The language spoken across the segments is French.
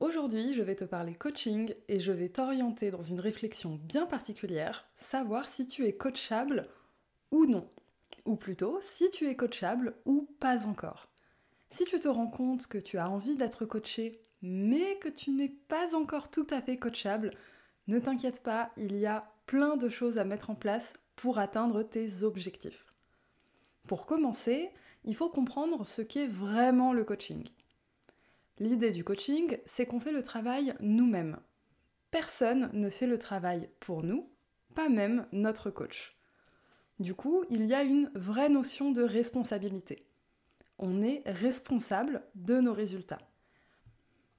Aujourd'hui, je vais te parler coaching et je vais t'orienter dans une réflexion bien particulière, savoir si tu es coachable ou non. Ou plutôt, si tu es coachable ou pas encore. Si tu te rends compte que tu as envie d'être coaché, mais que tu n'es pas encore tout à fait coachable, ne t'inquiète pas, il y a plein de choses à mettre en place pour atteindre tes objectifs. Pour commencer, il faut comprendre ce qu'est vraiment le coaching. L'idée du coaching, c'est qu'on fait le travail nous-mêmes. Personne ne fait le travail pour nous, pas même notre coach. Du coup, il y a une vraie notion de responsabilité. On est responsable de nos résultats.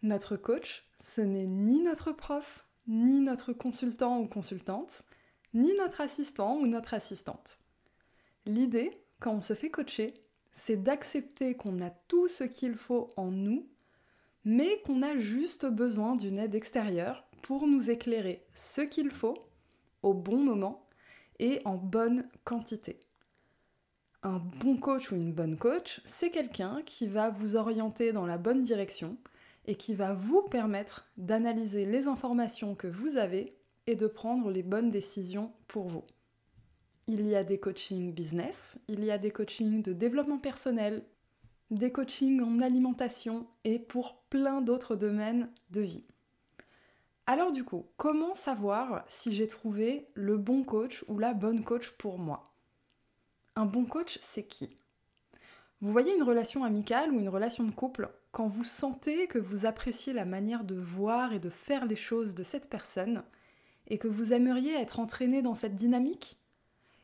Notre coach, ce n'est ni notre prof, ni notre consultant ou consultante, ni notre assistant ou notre assistante. L'idée, quand on se fait coacher, c'est d'accepter qu'on a tout ce qu'il faut en nous mais qu'on a juste besoin d'une aide extérieure pour nous éclairer ce qu'il faut au bon moment et en bonne quantité. Un bon coach ou une bonne coach, c'est quelqu'un qui va vous orienter dans la bonne direction et qui va vous permettre d'analyser les informations que vous avez et de prendre les bonnes décisions pour vous. Il y a des coachings business, il y a des coachings de développement personnel, des coachings en alimentation et pour plein d'autres domaines de vie. Alors du coup, comment savoir si j'ai trouvé le bon coach ou la bonne coach pour moi? Un bon coach, c'est qui? Vous voyez une relation amicale ou une relation de couple, quand vous sentez que vous appréciez la manière de voir et de faire les choses de cette personne, et que vous aimeriez être entraîné dans cette dynamique?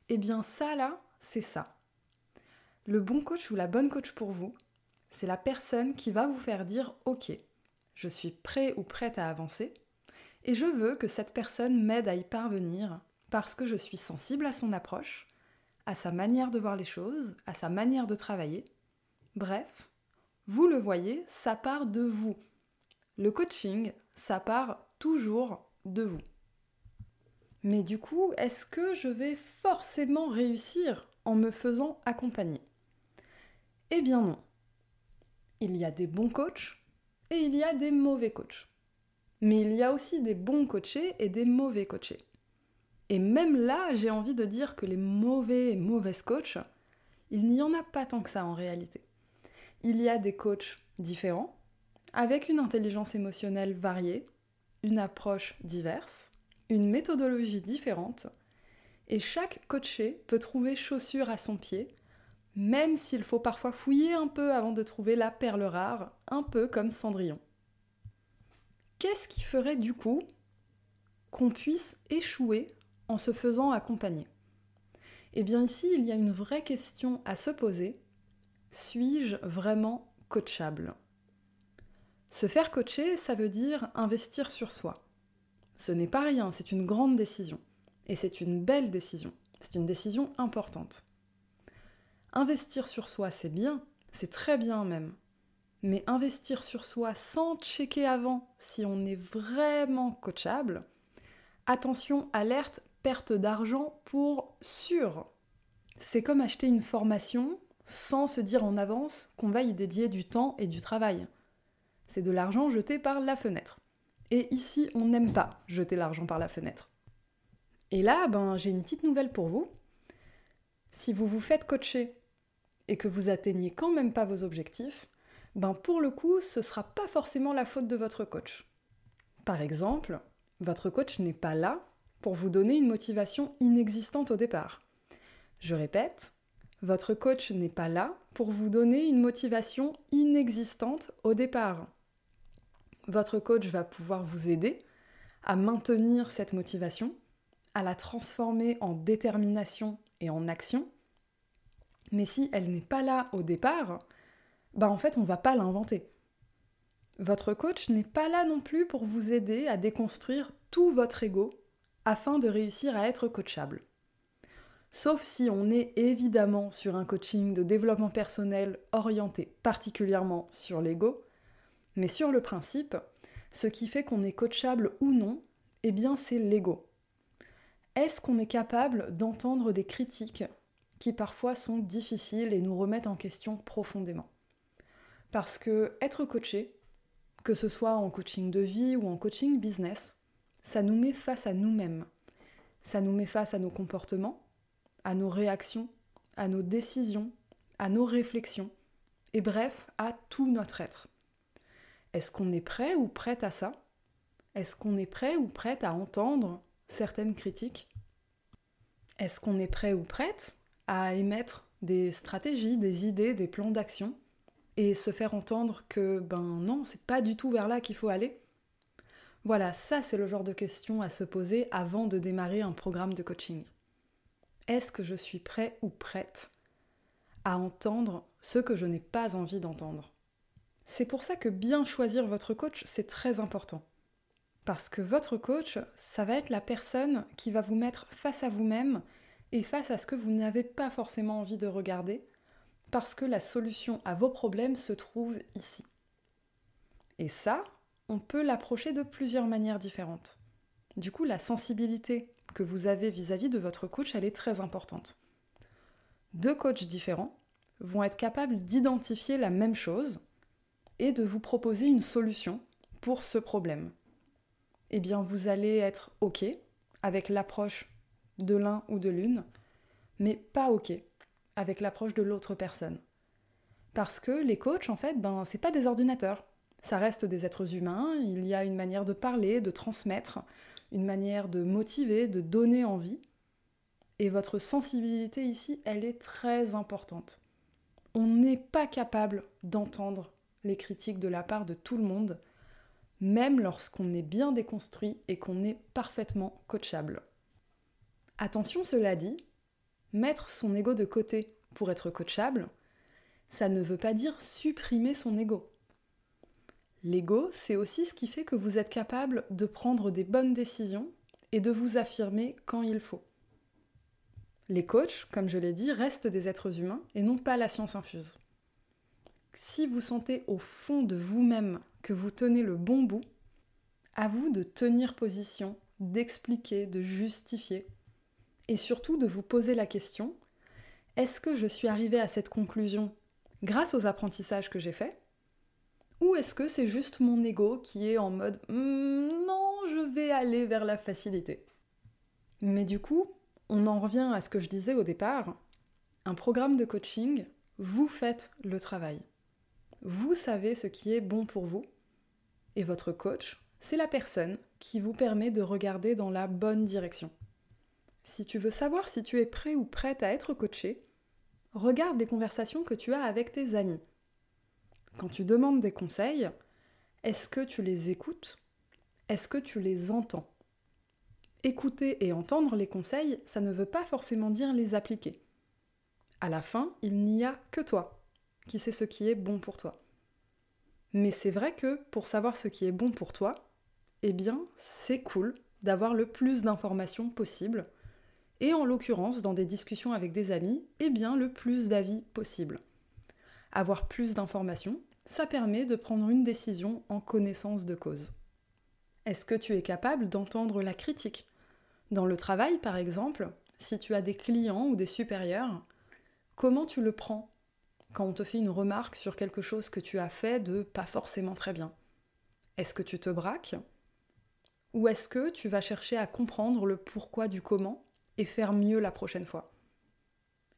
Eh bien ça là, c'est ça. Le bon coach ou la bonne coach pour vous, c'est la personne qui va vous faire dire OK, je suis prêt ou prête à avancer et je veux que cette personne m'aide à y parvenir parce que je suis sensible à son approche, à sa manière de voir les choses, à sa manière de travailler. Bref, vous le voyez, ça part de vous. Le coaching, ça part toujours de vous. Mais du coup, est-ce que je vais forcément réussir en me faisant accompagner? Eh bien non. Il y a des bons coachs et il y a des mauvais coachs. Mais il y a aussi des bons coachés et des mauvais coachés. Et même là, j'ai envie de dire que les mauvais et mauvaises coachs, il n'y en a pas tant que ça en réalité. Il y a des coachs différents, avec une intelligence émotionnelle variée, une approche diverse, une méthodologie différente, et chaque coaché peut trouver chaussure à son pied même s'il faut parfois fouiller un peu avant de trouver la perle rare, un peu comme Cendrillon. Qu'est-ce qui ferait du coup qu'on puisse échouer en se faisant accompagner? Eh bien ici, il y a une vraie question à se poser. Suis-je vraiment coachable? Se faire coacher, ça veut dire investir sur soi. Ce n'est pas rien, c'est une grande décision. Et c'est une belle décision. C'est une décision importante. Investir sur soi, c'est bien, c'est très bien même. Mais investir sur soi sans checker avant si on est vraiment coachable, attention, alerte, perte d'argent pour sûr. C'est comme acheter une formation sans se dire en avance qu'on va y dédier du temps et du travail. C'est de l'argent jeté par la fenêtre. Et ici, on n'aime pas jeter l'argent par la fenêtre. Et là, ben, j'ai une petite nouvelle pour vous. Si vous vous faites coacher et que vous atteignez quand même pas vos objectifs, ben pour le coup, ce sera pas forcément la faute de votre coach. Par exemple, votre coach n'est pas là pour vous donner une motivation inexistante au départ. Je répète, votre coach n'est pas là pour vous donner une motivation inexistante au départ. Votre coach va pouvoir vous aider à maintenir cette motivation, à la transformer en détermination et en action, mais si elle n'est pas là au départ, bah en fait on va pas l'inventer. Votre coach n'est pas là non plus pour vous aider à déconstruire tout votre ego afin de réussir à être coachable. Sauf si on est évidemment sur un coaching de développement personnel orienté particulièrement sur l'ego, mais sur le principe, ce qui fait qu'on est coachable ou non, eh bien c'est l'ego. Est-ce qu'on est capable d'entendre des critiques qui parfois sont difficiles et nous remettent en question profondément Parce que être coaché, que ce soit en coaching de vie ou en coaching business, ça nous met face à nous-mêmes. Ça nous met face à nos comportements, à nos réactions, à nos décisions, à nos réflexions, et bref, à tout notre être. Est-ce qu'on est prêt ou prête à ça? Est-ce qu'on est prêt ou prête à entendre certaines critiques? Est-ce qu'on est prêt ou prête à émettre des stratégies, des idées, des plans d'action et se faire entendre que ben non, c'est pas du tout vers là qu'il faut aller. Voilà, ça c'est le genre de questions à se poser avant de démarrer un programme de coaching. Est-ce que je suis prêt ou prête à entendre ce que je n'ai pas envie d'entendre? C'est pour ça que bien choisir votre coach, c'est très important. Parce que votre coach, ça va être la personne qui va vous mettre face à vous-même et face à ce que vous n'avez pas forcément envie de regarder, parce que la solution à vos problèmes se trouve ici. Et ça, on peut l'approcher de plusieurs manières différentes. Du coup, la sensibilité que vous avez vis-à-vis de votre coach, elle est très importante. Deux coachs différents vont être capables d'identifier la même chose et de vous proposer une solution pour ce problème. Eh bien, vous allez être OK avec l'approche de l'un ou de l'une, mais pas OK avec l'approche de l'autre personne. Parce que les coachs, en fait, ben, c'est pas des ordinateurs. Ça reste des êtres humains, il y a une manière de parler, de transmettre, une manière de motiver, de donner envie. Et votre sensibilité ici, elle est très importante. On n'est pas capable d'entendre les critiques de la part de tout le monde, même lorsqu'on est bien déconstruit et qu'on est parfaitement coachable. Attention, cela dit, mettre son ego de côté pour être coachable, ça ne veut pas dire supprimer son ego. L'ego, c'est aussi ce qui fait que vous êtes capable de prendre des bonnes décisions et de vous affirmer quand il faut. Les coachs, comme je l'ai dit, restent des êtres humains et non pas la science infuse. Si vous sentez au fond de vous-même que vous tenez le bon bout, à vous de tenir position, d'expliquer, de justifier, et surtout de vous poser la question, est-ce que je suis arrivée à cette conclusion grâce aux apprentissages que j'ai faits Ou est-ce que c'est juste mon ego qui est en mode hmm, non, je vais aller vers la facilité? Mais du coup, on en revient à ce que je disais au départ. Un programme de coaching, vous faites le travail. Vous savez ce qui est bon pour vous. Et votre coach, c'est la personne qui vous permet de regarder dans la bonne direction. Si tu veux savoir si tu es prêt ou prête à être coaché, regarde les conversations que tu as avec tes amis. Quand tu demandes des conseils, est-ce que tu les écoutes? Est-ce que tu les entends? Écouter et entendre les conseils, ça ne veut pas forcément dire les appliquer. À la fin, il n'y a que toi qui sais ce qui est bon pour toi. Mais c'est vrai que pour savoir ce qui est bon pour toi, eh bien, c'est cool d'avoir le plus d'informations possible et en l'occurrence dans des discussions avec des amis, eh bien le plus d'avis possible. Avoir plus d'informations, ça permet de prendre une décision en connaissance de cause. Est-ce que tu es capable d'entendre la critique? Dans le travail par exemple, si tu as des clients ou des supérieurs, comment tu le prends? Quand on te fait une remarque sur quelque chose que tu as fait de pas forcément très bien Est-ce que tu te braques? Ou est-ce que tu vas chercher à comprendre le pourquoi du comment? Et faire mieux la prochaine fois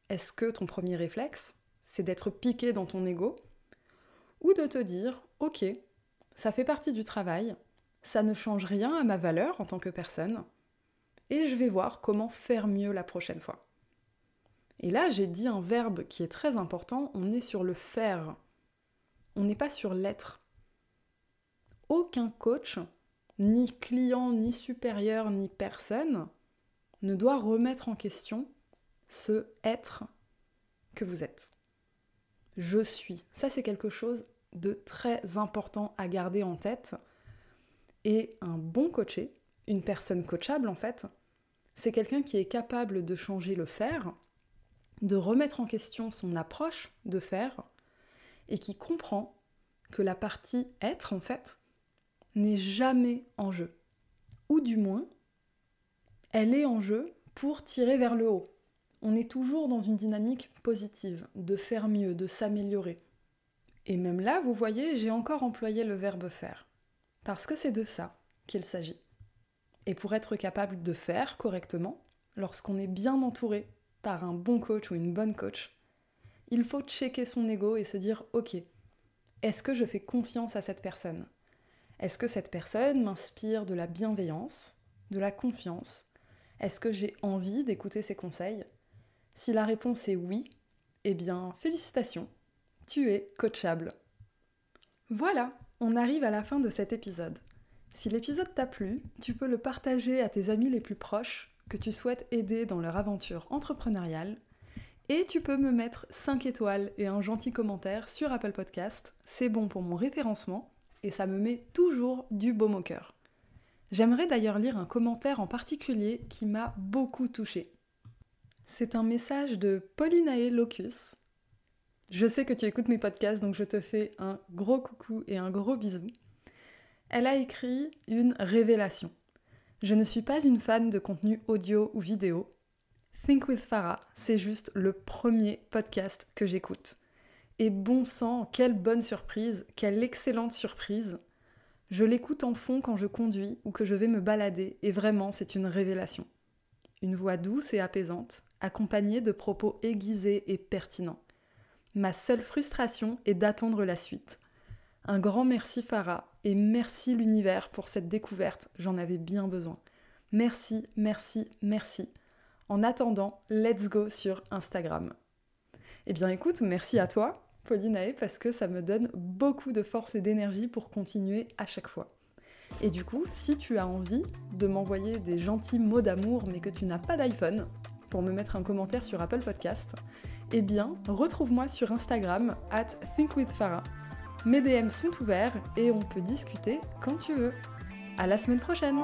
Est-ce que ton premier réflexe, c'est d'être piqué dans ton ego ou de te dire OK, ça fait partie du travail, ça ne change rien à ma valeur en tant que personne et je vais voir comment faire mieux la prochaine fois. Et là, j'ai dit un verbe qui est très important, on est sur le faire. On n'est pas sur l'être. Aucun coach, ni client, ni supérieur, ni personne, ne doit remettre en question ce être que vous êtes. Je suis. Ça, c'est quelque chose de très important à garder en tête. Et un bon coaché, une personne coachable en fait, c'est quelqu'un qui est capable de changer le faire, de remettre en question son approche de faire, et qui comprend que la partie être en fait n'est jamais en jeu. Ou du moins, elle est en jeu pour tirer vers le haut. On est toujours dans une dynamique positive, de faire mieux, de s'améliorer. Et même là, vous voyez, j'ai encore employé le verbe faire. Parce que c'est de ça qu'il s'agit. Et pour être capable de faire correctement, lorsqu'on est bien entouré par un bon coach ou une bonne coach, il faut checker son ego et se dire ok, est-ce que je fais confiance à cette personne? Est-ce que cette personne m'inspire de la bienveillance, de la confiance Est-ce que j'ai envie d'écouter ses conseils? Si la réponse est oui, eh bien félicitations, tu es coachable. Voilà, on arrive à la fin de cet épisode. Si l'épisode t'a plu, tu peux le partager à tes amis les plus proches que tu souhaites aider dans leur aventure entrepreneuriale. Et tu peux me mettre 5 étoiles et un gentil commentaire sur Apple Podcast. C'est bon pour mon référencement et ça me met toujours du baume au cœur. J'aimerais d'ailleurs lire un commentaire en particulier qui m'a beaucoup touché. C'est un message de Paulinae Locus. Je sais que tu écoutes mes podcasts, donc je te fais un gros coucou et un gros bisou. Elle a écrit une révélation. Je ne suis pas une fan de contenu audio ou vidéo. Think with Farah, c'est juste le premier podcast que j'écoute. Et bon sang, quelle bonne surprise, quelle excellente surprise. Je l'écoute en fond quand je conduis ou que je vais me balader, et vraiment c'est une révélation. Une voix douce et apaisante, accompagnée de propos aiguisés et pertinents. Ma seule frustration est d'attendre la suite. Un grand merci Farah et merci l'univers pour cette découverte, j'en avais bien besoin. Merci, merci, merci. En attendant, let's go sur Instagram. Eh bien écoute, merci à toi, Paulinae, parce que ça me donne beaucoup de force et d'énergie pour continuer à chaque fois. Et du coup, si tu as envie de m'envoyer des gentils mots d'amour mais que tu n'as pas d'iPhone, pour me mettre un commentaire sur Apple Podcast, eh bien, retrouve-moi sur Instagram at thinkwithfarah mes DM sont ouverts et on peut discuter quand tu veux. À la semaine prochaine